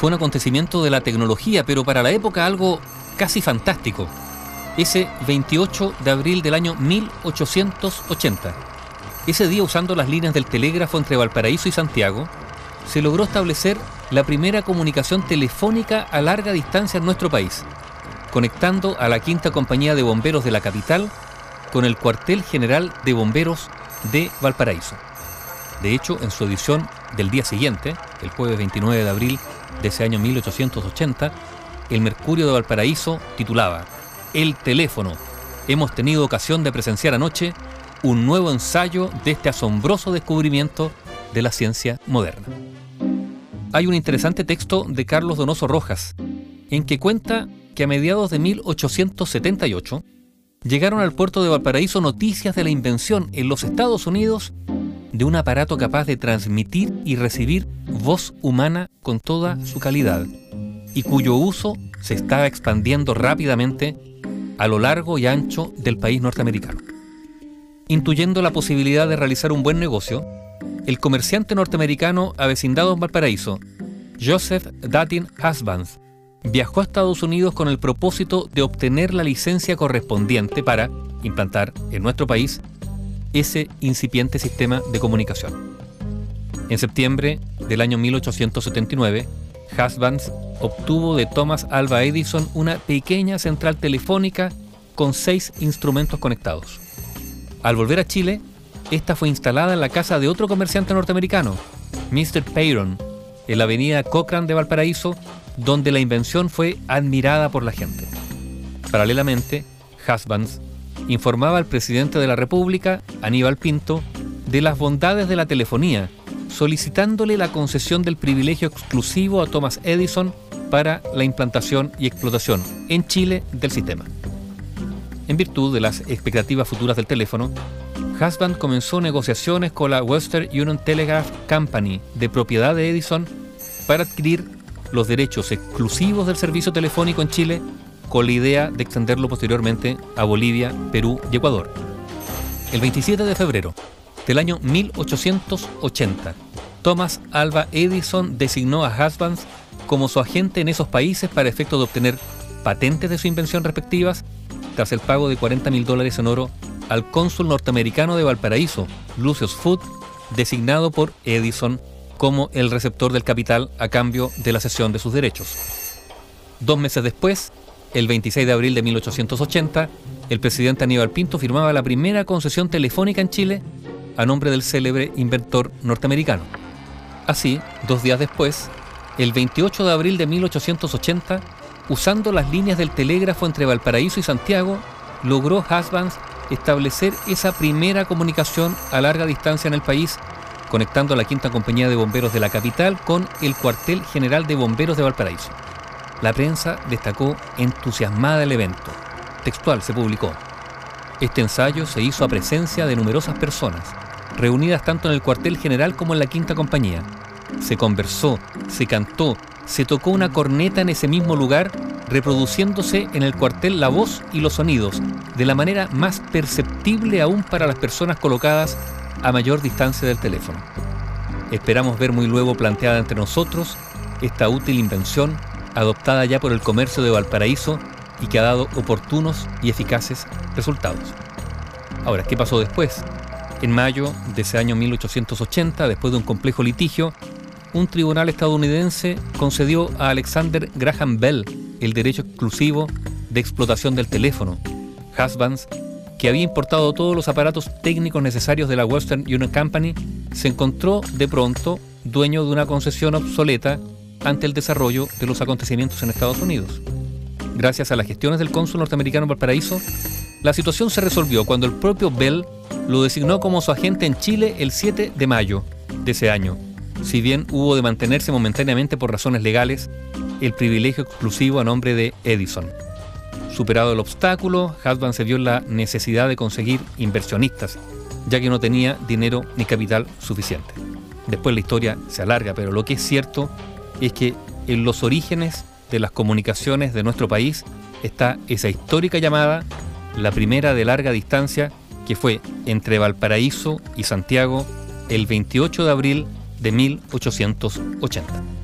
fue un acontecimiento de la tecnología, pero para la época algo casi fantástico. Ese 28 de abril del año 1880. Ese día, usando las líneas del telégrafo entre Valparaíso y Santiago, se logró establecer la primera comunicación telefónica a larga distancia en nuestro país, conectando a la quinta compañía de bomberos de la capital con el cuartel general de bomberos de Valparaíso. De hecho, en su edición del día siguiente, el jueves 29 de abril de ese año 1880, el Mercurio de Valparaíso titulaba El teléfono. Hemos tenido ocasión de presenciar anoche un nuevo ensayo de este asombroso descubrimiento de la ciencia moderna. Hay un interesante texto de Carlos Donoso Rojas, en que cuenta que a mediados de 1878 llegaron al puerto de Valparaíso noticias de la invención en los Estados Unidos de un aparato capaz de transmitir y recibir voz humana con toda su calidad y cuyo uso se estaba expandiendo rápidamente a lo largo y ancho del país norteamericano. Intuyendo la posibilidad de realizar un buen negocio, el comerciante norteamericano avecindado en Valparaíso, Joseph Datin Husbands, viajó a Estados Unidos con el propósito de obtener la licencia correspondiente para implantar en nuestro país ese incipiente sistema de comunicación. En septiembre del año 1879, Husbands obtuvo de Thomas Alva Edison una pequeña central telefónica con seis instrumentos conectados. Al volver a Chile, esta fue instalada en la casa de otro comerciante norteamericano, Mr. Payron, en la avenida Cochrane de Valparaíso, donde la invención fue admirada por la gente. Paralelamente, Husbands informaba al presidente de la República, Aníbal Pinto, de las bondades de la telefonía, solicitándole la concesión del privilegio exclusivo a Thomas Edison para la implantación y explotación en Chile del sistema. En virtud de las expectativas futuras del teléfono, Husband comenzó negociaciones con la Western Union Telegraph Company de propiedad de Edison para adquirir los derechos exclusivos del servicio telefónico en Chile con la idea de extenderlo posteriormente a Bolivia, Perú y Ecuador. El 27 de febrero del año 1880, Thomas Alva Edison designó a Husbands como su agente en esos países para efecto de obtener patentes de su invención respectivas tras el pago de 40 mil dólares en oro al cónsul norteamericano de Valparaíso, Lucius Foot, designado por Edison como el receptor del capital a cambio de la cesión de sus derechos. Dos meses después, el 26 de abril de 1880, el presidente Aníbal Pinto firmaba la primera concesión telefónica en Chile a nombre del célebre inventor norteamericano. Así, dos días después, el 28 de abril de 1880, usando las líneas del telégrafo entre Valparaíso y Santiago, logró Husbands establecer esa primera comunicación a larga distancia en el país, conectando a la quinta compañía de bomberos de la capital con el cuartel general de bomberos de Valparaíso. La prensa destacó entusiasmada el evento. Textual se publicó. Este ensayo se hizo a presencia de numerosas personas, reunidas tanto en el cuartel general como en la quinta compañía. Se conversó, se cantó, se tocó una corneta en ese mismo lugar, reproduciéndose en el cuartel la voz y los sonidos, de la manera más perceptible aún para las personas colocadas a mayor distancia del teléfono. Esperamos ver muy luego planteada entre nosotros esta útil invención adoptada ya por el comercio de Valparaíso y que ha dado oportunos y eficaces resultados. Ahora, ¿qué pasó después? En mayo de ese año 1880, después de un complejo litigio, un tribunal estadounidense concedió a Alexander Graham Bell el derecho exclusivo de explotación del teléfono. Husbands, que había importado todos los aparatos técnicos necesarios de la Western Union Company, se encontró de pronto dueño de una concesión obsoleta ante el desarrollo de los acontecimientos en Estados Unidos. Gracias a las gestiones del cónsul norteamericano Valparaíso, la situación se resolvió cuando el propio Bell lo designó como su agente en Chile el 7 de mayo de ese año, si bien hubo de mantenerse momentáneamente por razones legales el privilegio exclusivo a nombre de Edison. Superado el obstáculo, Husband se vio la necesidad de conseguir inversionistas, ya que no tenía dinero ni capital suficiente. Después la historia se alarga, pero lo que es cierto es que en los orígenes de las comunicaciones de nuestro país está esa histórica llamada, la primera de larga distancia, que fue entre Valparaíso y Santiago el 28 de abril de 1880.